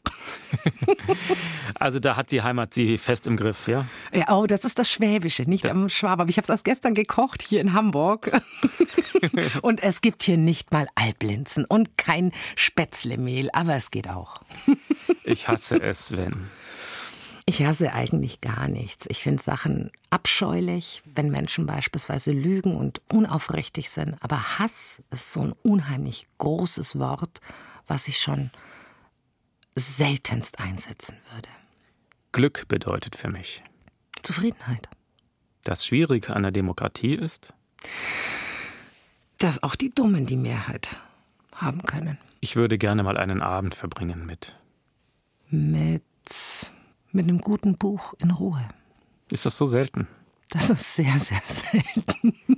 also da hat die Heimat sie fest im Griff, ja? Ja, oh, das ist das Schwäbische, nicht das am Schwab. Aber ich habe es erst gestern gekocht hier in Hamburg. und es gibt hier nicht mal Alblinsen und kein Spätzlemehl, aber es geht auch. ich hasse es, wenn. Ich hasse eigentlich gar nichts. Ich finde Sachen abscheulich, wenn Menschen beispielsweise lügen und unaufrichtig sind. Aber Hass ist so ein unheimlich großes Wort, was ich schon seltenst einsetzen würde. Glück bedeutet für mich Zufriedenheit. Das Schwierige an der Demokratie ist, dass auch die Dummen die Mehrheit haben können. Ich würde gerne mal einen Abend verbringen mit. Mit. mit einem guten Buch in Ruhe. Ist das so selten? Das ist sehr, sehr selten.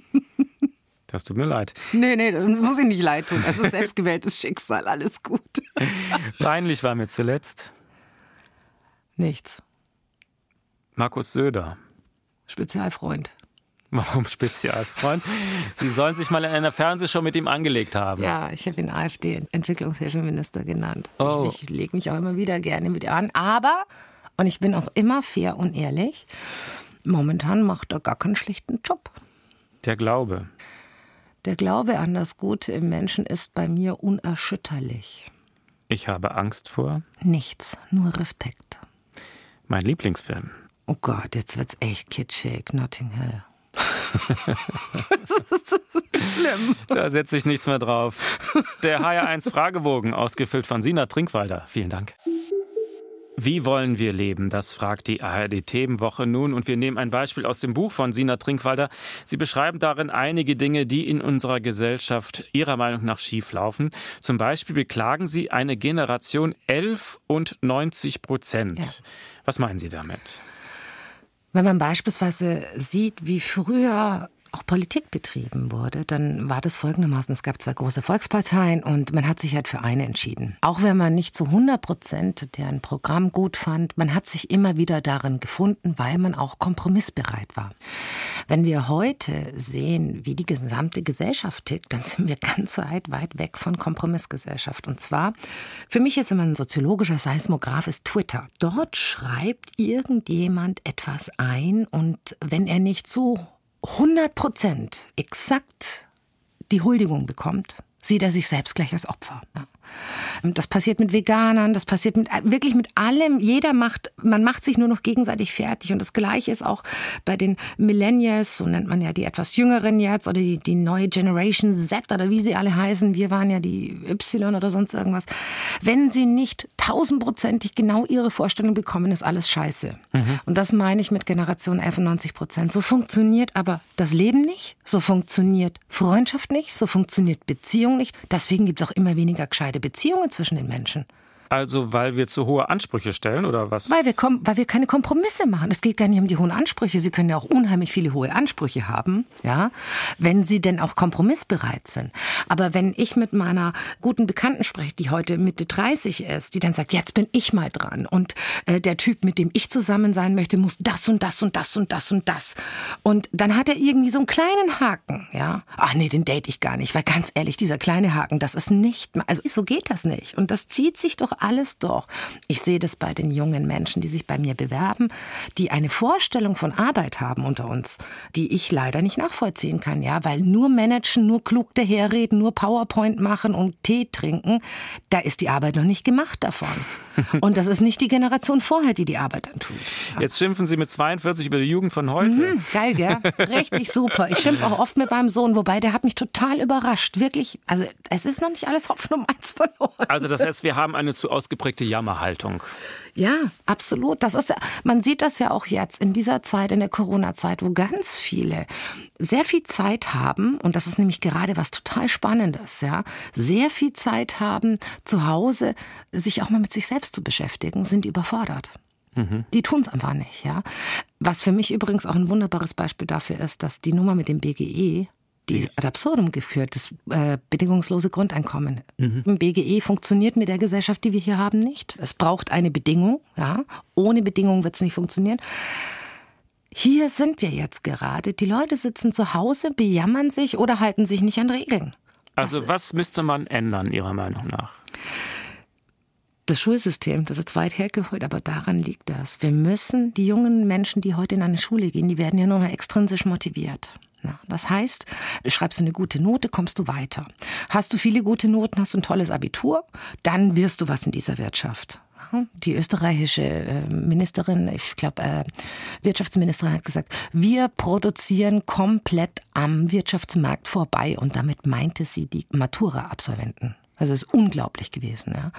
Das tut mir leid. Nee, nee, das muss ich nicht leid tun. Es ist selbstgewähltes Schicksal, alles gut. Peinlich war mir zuletzt. Nichts. Markus Söder. Spezialfreund. Warum Spezialfreund? Sie sollen sich mal in einer Fernsehshow mit ihm angelegt haben. Ja, ich habe ihn AfD-Entwicklungshilfeminister genannt. Oh. Ich, ich lege mich auch immer wieder gerne mit ihm an. Aber Und ich bin auch immer fair und ehrlich. Momentan macht er gar keinen schlechten Job. Der Glaube. Der Glaube an das Gute im Menschen ist bei mir unerschütterlich. Ich habe Angst vor. Nichts, nur Respekt. Mein Lieblingsfilm. Oh Gott, jetzt wird's echt kitschig. Notting Hill. das ist schlimm. Da setze ich nichts mehr drauf. Der HR1 Fragebogen, ausgefüllt von Sina Trinkwalder. Vielen Dank. Wie wollen wir leben? Das fragt die ARD-Themenwoche nun. Und wir nehmen ein Beispiel aus dem Buch von Sina Trinkwalder. Sie beschreiben darin einige Dinge, die in unserer Gesellschaft Ihrer Meinung nach schieflaufen. Zum Beispiel beklagen Sie eine Generation 11 und 90 Prozent. Ja. Was meinen Sie damit? Wenn man beispielsweise sieht, wie früher auch Politik betrieben wurde, dann war das folgendermaßen. Es gab zwei große Volksparteien und man hat sich halt für eine entschieden. Auch wenn man nicht zu 100 Prozent deren Programm gut fand, man hat sich immer wieder darin gefunden, weil man auch kompromissbereit war. Wenn wir heute sehen, wie die gesamte Gesellschaft tickt, dann sind wir ganz weit, weit weg von Kompromissgesellschaft. Und zwar, für mich ist immer ein soziologischer Seismograph ist Twitter. Dort schreibt irgendjemand etwas ein und wenn er nicht so 100 Prozent exakt die Huldigung bekommt, sieht er sich selbst gleich als Opfer. Das passiert mit Veganern, das passiert mit wirklich mit allem. Jeder macht, man macht sich nur noch gegenseitig fertig. Und das Gleiche ist auch bei den Millennials, so nennt man ja die etwas Jüngeren jetzt, oder die, die neue Generation Z oder wie sie alle heißen. Wir waren ja die Y oder sonst irgendwas. Wenn sie nicht tausendprozentig genau ihre Vorstellung bekommen, ist alles scheiße. Mhm. Und das meine ich mit Generation 11 und 90 Prozent. So funktioniert aber das Leben nicht, so funktioniert Freundschaft nicht, so funktioniert Beziehung nicht. Deswegen gibt es auch immer weniger gescheite Beziehungen zwischen den Menschen. Also weil wir zu hohe Ansprüche stellen oder was? Weil wir, weil wir keine Kompromisse machen. Es geht gar nicht um die hohen Ansprüche. Sie können ja auch unheimlich viele hohe Ansprüche haben, ja, wenn Sie denn auch kompromissbereit sind. Aber wenn ich mit meiner guten Bekannten spreche, die heute Mitte 30 ist, die dann sagt, jetzt bin ich mal dran und äh, der Typ, mit dem ich zusammen sein möchte, muss das und das und das und das und das. Und dann hat er irgendwie so einen kleinen Haken, ja. Ach nee, den date ich gar nicht, weil ganz ehrlich, dieser kleine Haken, das ist nicht, also so geht das nicht. Und das zieht sich doch alles doch. Ich sehe das bei den jungen Menschen, die sich bei mir bewerben, die eine Vorstellung von Arbeit haben unter uns, die ich leider nicht nachvollziehen kann, ja, weil nur managen, nur klug daherreden, nur PowerPoint machen und Tee trinken, da ist die Arbeit noch nicht gemacht davon. Und das ist nicht die Generation vorher, die die Arbeit dann tut. Ja. Jetzt schimpfen Sie mit 42 über die Jugend von heute. Mhm, geil, gell? Richtig super. Ich schimpfe auch oft mit meinem Sohn, wobei der hat mich total überrascht. Wirklich, also es ist noch nicht alles Hopfen um eins verloren. Also das heißt, wir haben eine zu ausgeprägte Jammerhaltung. Ja, absolut. Das ist, man sieht das ja auch jetzt in dieser Zeit, in der Corona-Zeit, wo ganz viele sehr viel Zeit haben, und das ist nämlich gerade was total Spannendes, ja, sehr viel Zeit haben, zu Hause sich auch mal mit sich selbst zu beschäftigen, sind überfordert. Mhm. Die tun es einfach nicht, ja. Was für mich übrigens auch ein wunderbares Beispiel dafür ist, dass die Nummer mit dem BGE die ad absurdum geführt, das äh, bedingungslose Grundeinkommen. Mhm. Im BGE funktioniert mit der Gesellschaft, die wir hier haben, nicht. Es braucht eine Bedingung. Ja? Ohne Bedingung wird es nicht funktionieren. Hier sind wir jetzt gerade. Die Leute sitzen zu Hause, bejammern sich oder halten sich nicht an Regeln. Also das, was müsste man ändern, Ihrer Meinung nach? das Schulsystem, das ist weit hergeholt, aber daran liegt das. Wir müssen, die jungen Menschen, die heute in eine Schule gehen, die werden ja nur noch extrinsisch motiviert. Das heißt, schreibst du eine gute Note, kommst du weiter. Hast du viele gute Noten, hast du ein tolles Abitur, dann wirst du was in dieser Wirtschaft. Die österreichische äh, Ministerin, ich glaube, äh, Wirtschaftsministerin hat gesagt, wir produzieren komplett am Wirtschaftsmarkt vorbei und damit meinte sie die Matura-Absolventen. Also es ist unglaublich gewesen. Ja.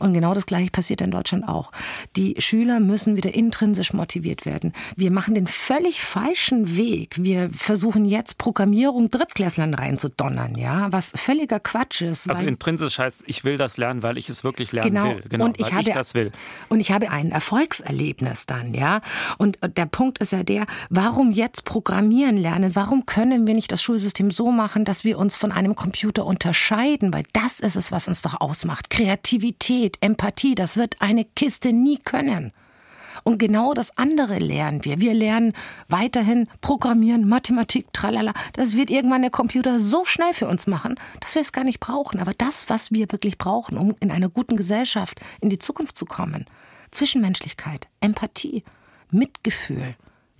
Und genau das Gleiche passiert in Deutschland auch. Die Schüler müssen wieder intrinsisch motiviert werden. Wir machen den völlig falschen Weg. Wir versuchen jetzt Programmierung Drittklässlern reinzudonnern, ja, was völliger Quatsch ist. Also intrinsisch heißt, ich will das lernen, weil ich es wirklich lernen genau. will. Genau, und ich, habe, ich das will. Und ich habe ein Erfolgserlebnis dann, ja. Und der Punkt ist ja der, warum jetzt programmieren lernen? Warum können wir nicht das Schulsystem so machen, dass wir uns von einem Computer unterscheiden? Weil das ist es es, was uns doch ausmacht. Kreativität, Empathie, das wird eine Kiste nie können. Und genau das andere lernen wir. Wir lernen weiterhin Programmieren, Mathematik, tralala. Das wird irgendwann der Computer so schnell für uns machen, dass wir es gar nicht brauchen. Aber das, was wir wirklich brauchen, um in einer guten Gesellschaft in die Zukunft zu kommen, Zwischenmenschlichkeit, Empathie, Mitgefühl,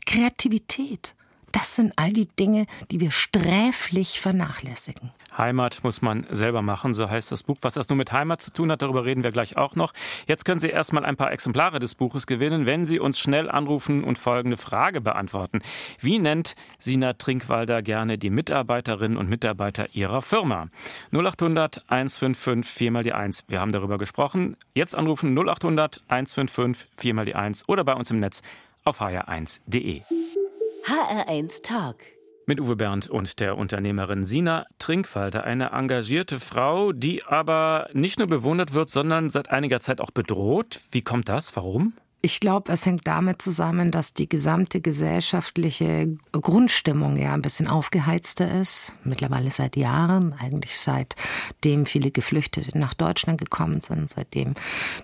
Kreativität. Das sind all die Dinge, die wir sträflich vernachlässigen. Heimat muss man selber machen, so heißt das Buch. Was das nun mit Heimat zu tun hat, darüber reden wir gleich auch noch. Jetzt können Sie erstmal ein paar Exemplare des Buches gewinnen, wenn Sie uns schnell anrufen und folgende Frage beantworten. Wie nennt Sina Trinkwalder gerne die Mitarbeiterinnen und Mitarbeiter ihrer Firma? 0800 155 4 mal die 1. Wir haben darüber gesprochen. Jetzt anrufen 0800 155 4 mal die 1 oder bei uns im Netz auf hr1.de. HR1 Talk mit Uwe Bernd und der Unternehmerin Sina Trinkwalder, eine engagierte Frau, die aber nicht nur bewundert wird, sondern seit einiger Zeit auch bedroht. Wie kommt das? Warum? Ich glaube, es hängt damit zusammen, dass die gesamte gesellschaftliche Grundstimmung ja ein bisschen aufgeheizter ist. Mittlerweile seit Jahren, eigentlich seitdem viele Geflüchtete nach Deutschland gekommen sind, seitdem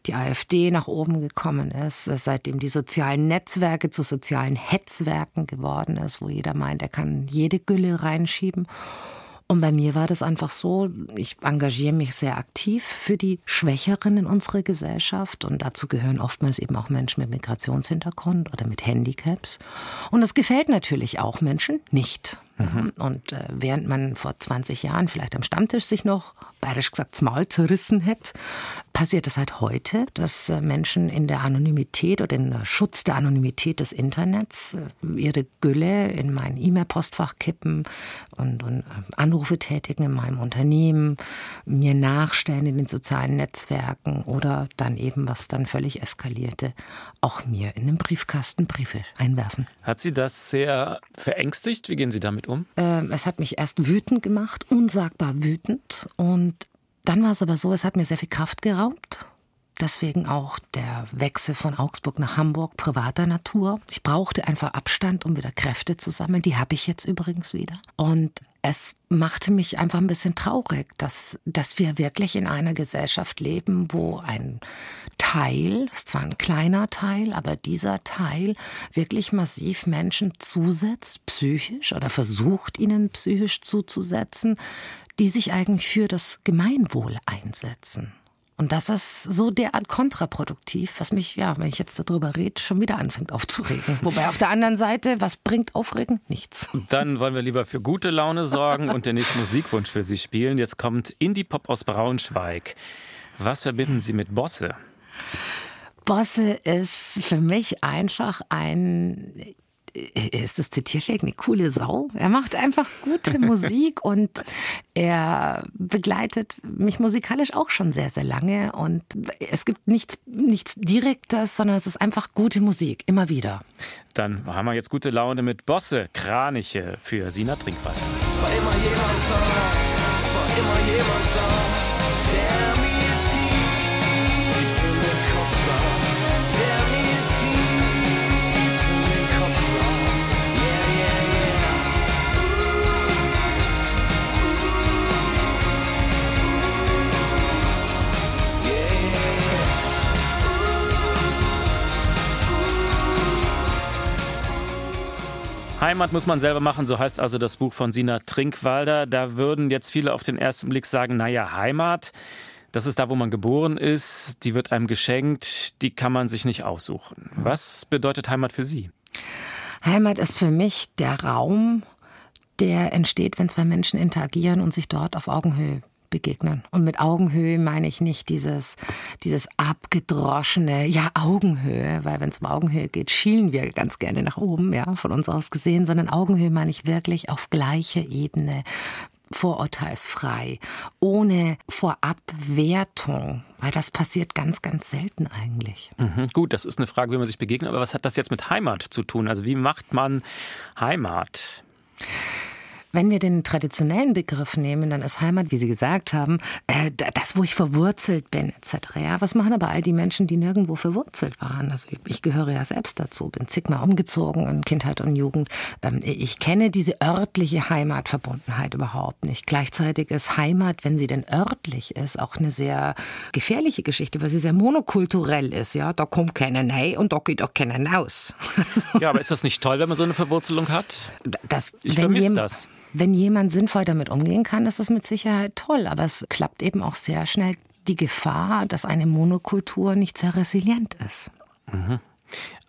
die AfD nach oben gekommen ist, seitdem die sozialen Netzwerke zu sozialen Hetzwerken geworden ist, wo jeder meint, er kann jede Gülle reinschieben. Und bei mir war das einfach so, ich engagiere mich sehr aktiv für die Schwächeren in unserer Gesellschaft und dazu gehören oftmals eben auch Menschen mit Migrationshintergrund oder mit Handicaps. Und das gefällt natürlich auch Menschen nicht. Mhm. Und äh, während man vor 20 Jahren vielleicht am Stammtisch sich noch, bayerisch gesagt, das Maul zerrissen hätte, passiert es halt heute, dass äh, Menschen in der Anonymität oder in der Schutz der Anonymität des Internets äh, ihre Gülle in mein E-Mail-Postfach kippen und, und äh, Anrufe tätigen in meinem Unternehmen, mir nachstellen in den sozialen Netzwerken oder dann eben, was dann völlig eskalierte, auch mir in den Briefkasten Briefe einwerfen. Hat Sie das sehr verängstigt? Wie gehen Sie damit um? Ähm, es hat mich erst wütend gemacht, unsagbar wütend. Und dann war es aber so, es hat mir sehr viel Kraft geraubt. Deswegen auch der Wechsel von Augsburg nach Hamburg privater Natur. Ich brauchte einfach Abstand, um wieder Kräfte zu sammeln. Die habe ich jetzt übrigens wieder. Und es machte mich einfach ein bisschen traurig, dass, dass wir wirklich in einer Gesellschaft leben, wo ein Teil, ist zwar ein kleiner Teil, aber dieser Teil wirklich massiv Menschen zusetzt, psychisch oder versucht ihnen psychisch zuzusetzen, die sich eigentlich für das Gemeinwohl einsetzen. Und das ist so derart kontraproduktiv, was mich, ja, wenn ich jetzt darüber rede, schon wieder anfängt aufzuregen. Wobei auf der anderen Seite, was bringt Aufregen? Nichts. Dann wollen wir lieber für gute Laune sorgen und den nächsten Musikwunsch für Sie spielen. Jetzt kommt Indie-Pop aus Braunschweig. Was verbinden Sie mit Bosse? Bosse ist für mich einfach ein ist das zitierfähig, eine coole Sau. Er macht einfach gute Musik und er begleitet mich musikalisch auch schon sehr, sehr lange. Und es gibt nichts, nichts Direktes, sondern es ist einfach gute Musik, immer wieder. Dann haben wir jetzt gute Laune mit Bosse, Kraniche für Sina Trinkwald. War immer jemand da, war immer jemand da, Heimat muss man selber machen, so heißt also das Buch von Sina Trinkwalder. Da würden jetzt viele auf den ersten Blick sagen, naja, Heimat, das ist da, wo man geboren ist, die wird einem geschenkt, die kann man sich nicht aussuchen. Was bedeutet Heimat für Sie? Heimat ist für mich der Raum, der entsteht, wenn zwei Menschen interagieren und sich dort auf Augenhöhe begegnen. Und mit Augenhöhe meine ich nicht dieses, dieses abgedroschene, ja, Augenhöhe, weil wenn es um Augenhöhe geht, schielen wir ganz gerne nach oben, ja, von uns aus gesehen, sondern Augenhöhe meine ich wirklich auf gleicher Ebene, vorurteilsfrei, ohne Vorabwertung, weil das passiert ganz, ganz selten eigentlich. Mhm, gut, das ist eine Frage, wie man sich begegnet, aber was hat das jetzt mit Heimat zu tun? Also wie macht man Heimat? Wenn wir den traditionellen Begriff nehmen, dann ist Heimat, wie Sie gesagt haben, äh, das, wo ich verwurzelt bin, etc. Ja, was machen aber all die Menschen, die nirgendwo verwurzelt waren? Also ich gehöre ja selbst dazu, bin zigmal umgezogen in Kindheit und Jugend. Ähm, ich kenne diese örtliche Heimatverbundenheit überhaupt nicht. Gleichzeitig ist Heimat, wenn sie denn örtlich ist, auch eine sehr gefährliche Geschichte, weil sie sehr monokulturell ist. Ja, da kommt keiner rein und da geht auch keiner raus. ja, aber ist das nicht toll, wenn man so eine Verwurzelung hat? Das, ich vermisse das. Wenn jemand sinnvoll damit umgehen kann, ist das mit Sicherheit toll. Aber es klappt eben auch sehr schnell die Gefahr, dass eine Monokultur nicht sehr resilient ist. Mhm.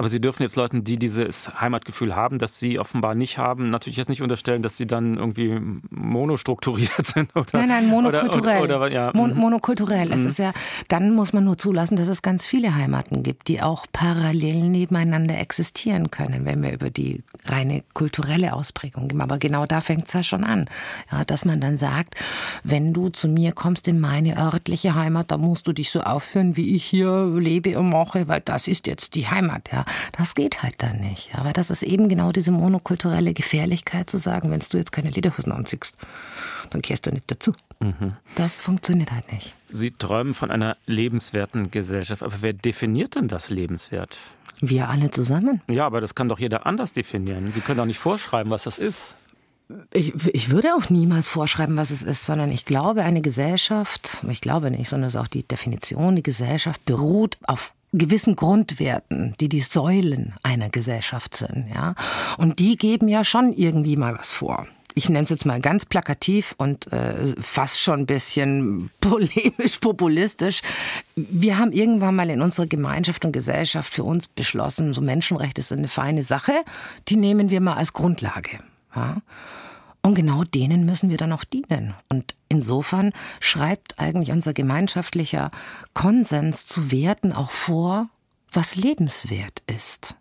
Aber Sie dürfen jetzt Leuten, die dieses Heimatgefühl haben, das Sie offenbar nicht haben, natürlich jetzt nicht unterstellen, dass sie dann irgendwie monostrukturiert sind. Oder, nein, nein, monokulturell. Oder, oder, ja. Mon mhm. monokulturell. Mhm. Es ist ja, dann muss man nur zulassen, dass es ganz viele Heimaten gibt, die auch parallel nebeneinander existieren können, wenn wir über die reine kulturelle Ausprägung gehen. Aber genau da fängt es ja schon an. Ja, dass man dann sagt, wenn du zu mir kommst in meine örtliche Heimat, dann musst du dich so aufführen, wie ich hier lebe und mache, weil das ist jetzt die Heimat. Ja, das geht halt dann nicht. Aber das ist eben genau diese monokulturelle Gefährlichkeit zu sagen, wenn du jetzt keine Lederhosen anziehst, dann kehrst du nicht dazu. Mhm. Das funktioniert halt nicht. Sie träumen von einer lebenswerten Gesellschaft. Aber wer definiert denn das lebenswert? Wir alle zusammen. Ja, aber das kann doch jeder anders definieren. Sie können doch nicht vorschreiben, was das ist. Ich, ich, würde auch niemals vorschreiben, was es ist, sondern ich glaube, eine Gesellschaft, ich glaube nicht, sondern es ist auch die Definition, die Gesellschaft beruht auf gewissen Grundwerten, die die Säulen einer Gesellschaft sind, ja. Und die geben ja schon irgendwie mal was vor. Ich nenne es jetzt mal ganz plakativ und äh, fast schon ein bisschen polemisch, populistisch. Wir haben irgendwann mal in unserer Gemeinschaft und Gesellschaft für uns beschlossen, so Menschenrechte sind eine feine Sache, die nehmen wir mal als Grundlage. Ja? Und genau denen müssen wir dann auch dienen. Und insofern schreibt eigentlich unser gemeinschaftlicher Konsens zu Werten auch vor, was lebenswert ist.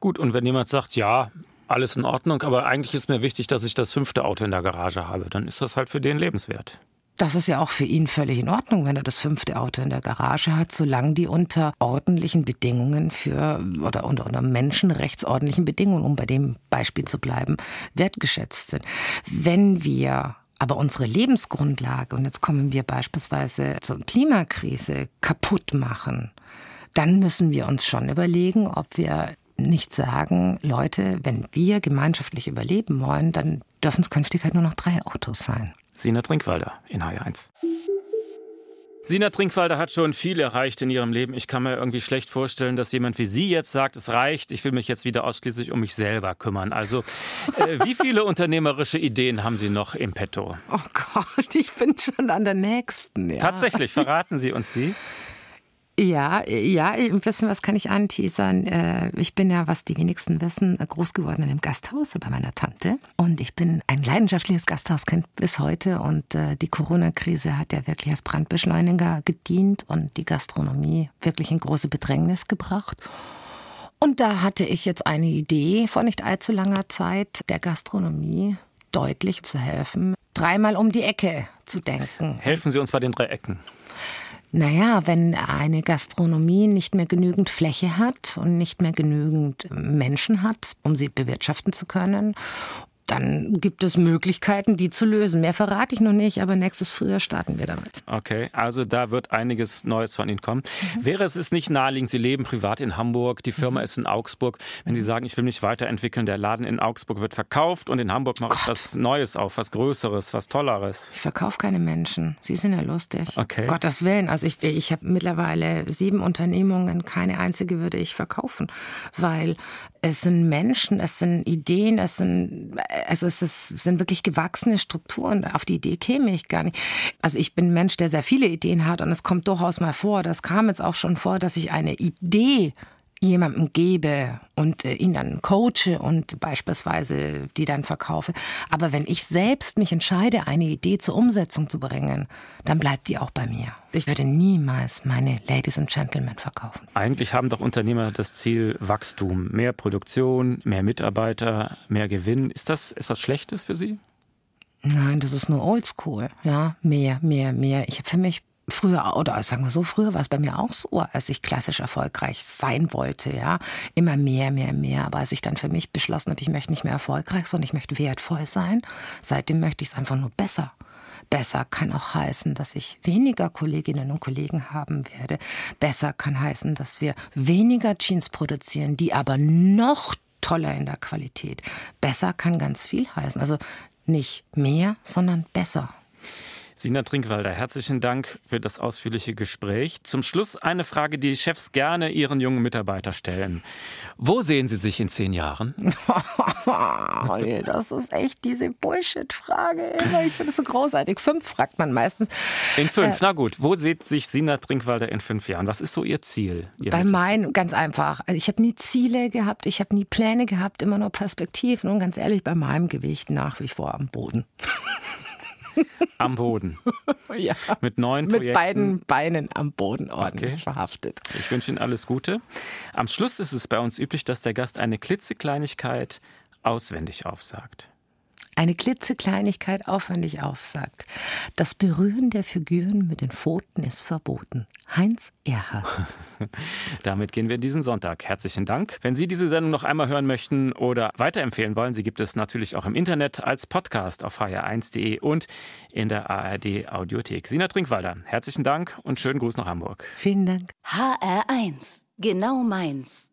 Gut, und wenn jemand sagt, ja, alles in Ordnung, aber eigentlich ist mir wichtig, dass ich das fünfte Auto in der Garage habe, dann ist das halt für den lebenswert. Das ist ja auch für ihn völlig in Ordnung, wenn er das fünfte Auto in der Garage hat, solange die unter ordentlichen Bedingungen für oder unter, unter menschenrechtsordentlichen Bedingungen, um bei dem Beispiel zu bleiben, wertgeschätzt sind. Wenn wir aber unsere Lebensgrundlage, und jetzt kommen wir beispielsweise zur Klimakrise, kaputt machen, dann müssen wir uns schon überlegen, ob wir nicht sagen, Leute, wenn wir gemeinschaftlich überleben wollen, dann dürfen es künftig halt nur noch drei Autos sein. Sina Trinkwalder in HR1. Sina Trinkwalder hat schon viel erreicht in ihrem Leben. Ich kann mir irgendwie schlecht vorstellen, dass jemand wie Sie jetzt sagt, es reicht, ich will mich jetzt wieder ausschließlich um mich selber kümmern. Also, äh, wie viele unternehmerische Ideen haben Sie noch im Petto? Oh Gott, ich bin schon an der nächsten. Ja. Tatsächlich, verraten Sie uns die? Ja, ja, ein bisschen was kann ich anteasern. Äh, ich bin ja, was die wenigsten wissen, groß geworden in einem Gasthaus bei meiner Tante. Und ich bin ein leidenschaftliches Gasthaus-Kind bis heute. Und äh, die Corona-Krise hat ja wirklich als Brandbeschleuniger gedient und die Gastronomie wirklich in große Bedrängnis gebracht. Und da hatte ich jetzt eine Idee vor nicht allzu langer Zeit, der Gastronomie deutlich zu helfen, dreimal um die Ecke zu denken. Helfen Sie uns bei den drei Ecken. Naja, wenn eine Gastronomie nicht mehr genügend Fläche hat und nicht mehr genügend Menschen hat, um sie bewirtschaften zu können dann gibt es Möglichkeiten, die zu lösen. Mehr verrate ich noch nicht, aber nächstes Frühjahr starten wir damit. Okay, also da wird einiges Neues von Ihnen kommen. Mhm. Wäre es nicht naheliegend, Sie leben privat in Hamburg, die Firma mhm. ist in Augsburg. Wenn Sie sagen, ich will mich weiterentwickeln, der Laden in Augsburg wird verkauft und in Hamburg mache ich was Neues auf, was Größeres, was Tolleres. Ich verkaufe keine Menschen. Sie sind ja lustig. Okay. Gottes Willen. Also ich, ich habe mittlerweile sieben Unternehmungen, keine einzige würde ich verkaufen, weil es sind Menschen, es sind Ideen, es sind, also es, ist, sind wirklich gewachsene Strukturen. Auf die Idee käme ich gar nicht. Also ich bin ein Mensch, der sehr viele Ideen hat und es kommt durchaus mal vor, das kam jetzt auch schon vor, dass ich eine Idee jemandem gebe und äh, ihn dann coache und beispielsweise die dann verkaufe. Aber wenn ich selbst mich entscheide, eine Idee zur Umsetzung zu bringen, dann bleibt die auch bei mir. Ich würde niemals meine Ladies and Gentlemen verkaufen. Eigentlich haben doch Unternehmer das Ziel Wachstum, mehr Produktion, mehr Mitarbeiter, mehr Gewinn. Ist das etwas Schlechtes für Sie? Nein, das ist nur Oldschool. Ja, mehr, mehr, mehr. Ich habe für mich früher, oder sagen wir so, früher war es bei mir auch so, als ich klassisch erfolgreich sein wollte, ja. Immer mehr, mehr, mehr. Aber als ich dann für mich beschlossen habe, ich möchte nicht mehr erfolgreich, sondern ich möchte wertvoll sein, seitdem möchte ich es einfach nur besser. Besser kann auch heißen, dass ich weniger Kolleginnen und Kollegen haben werde. Besser kann heißen, dass wir weniger Jeans produzieren, die aber noch toller in der Qualität. Besser kann ganz viel heißen. Also nicht mehr, sondern besser. Sina Trinkwalder, herzlichen Dank für das ausführliche Gespräch. Zum Schluss eine Frage, die Chefs gerne ihren jungen Mitarbeiter stellen. Wo sehen Sie sich in zehn Jahren? das ist echt diese Bullshit-Frage. Ich finde das so großartig. Fünf fragt man meistens. In fünf, äh, na gut. Wo sieht sich Sina Trinkwalder in fünf Jahren? Was ist so Ihr Ziel? Ihr bei meinen, ganz einfach. Also ich habe nie Ziele gehabt, ich habe nie Pläne gehabt, immer nur Perspektiven. Und ganz ehrlich, bei meinem Gewicht nach wie vor am Boden. Am Boden. ja. Mit neun Projekten. Mit beiden Beinen am Boden ordentlich okay. verhaftet. Ich wünsche Ihnen alles Gute. Am Schluss ist es bei uns üblich, dass der Gast eine klitzekleinigkeit auswendig aufsagt eine klitzekleinigkeit aufwendig aufsagt. Das Berühren der Figuren mit den Pfoten ist verboten. Heinz Erhard. Damit gehen wir diesen Sonntag. Herzlichen Dank. Wenn Sie diese Sendung noch einmal hören möchten oder weiterempfehlen wollen, sie gibt es natürlich auch im Internet als Podcast auf hr1.de und in der ARD Audiothek. Sina Trinkwalder, herzlichen Dank und schönen Gruß nach Hamburg. Vielen Dank. HR1, genau meins.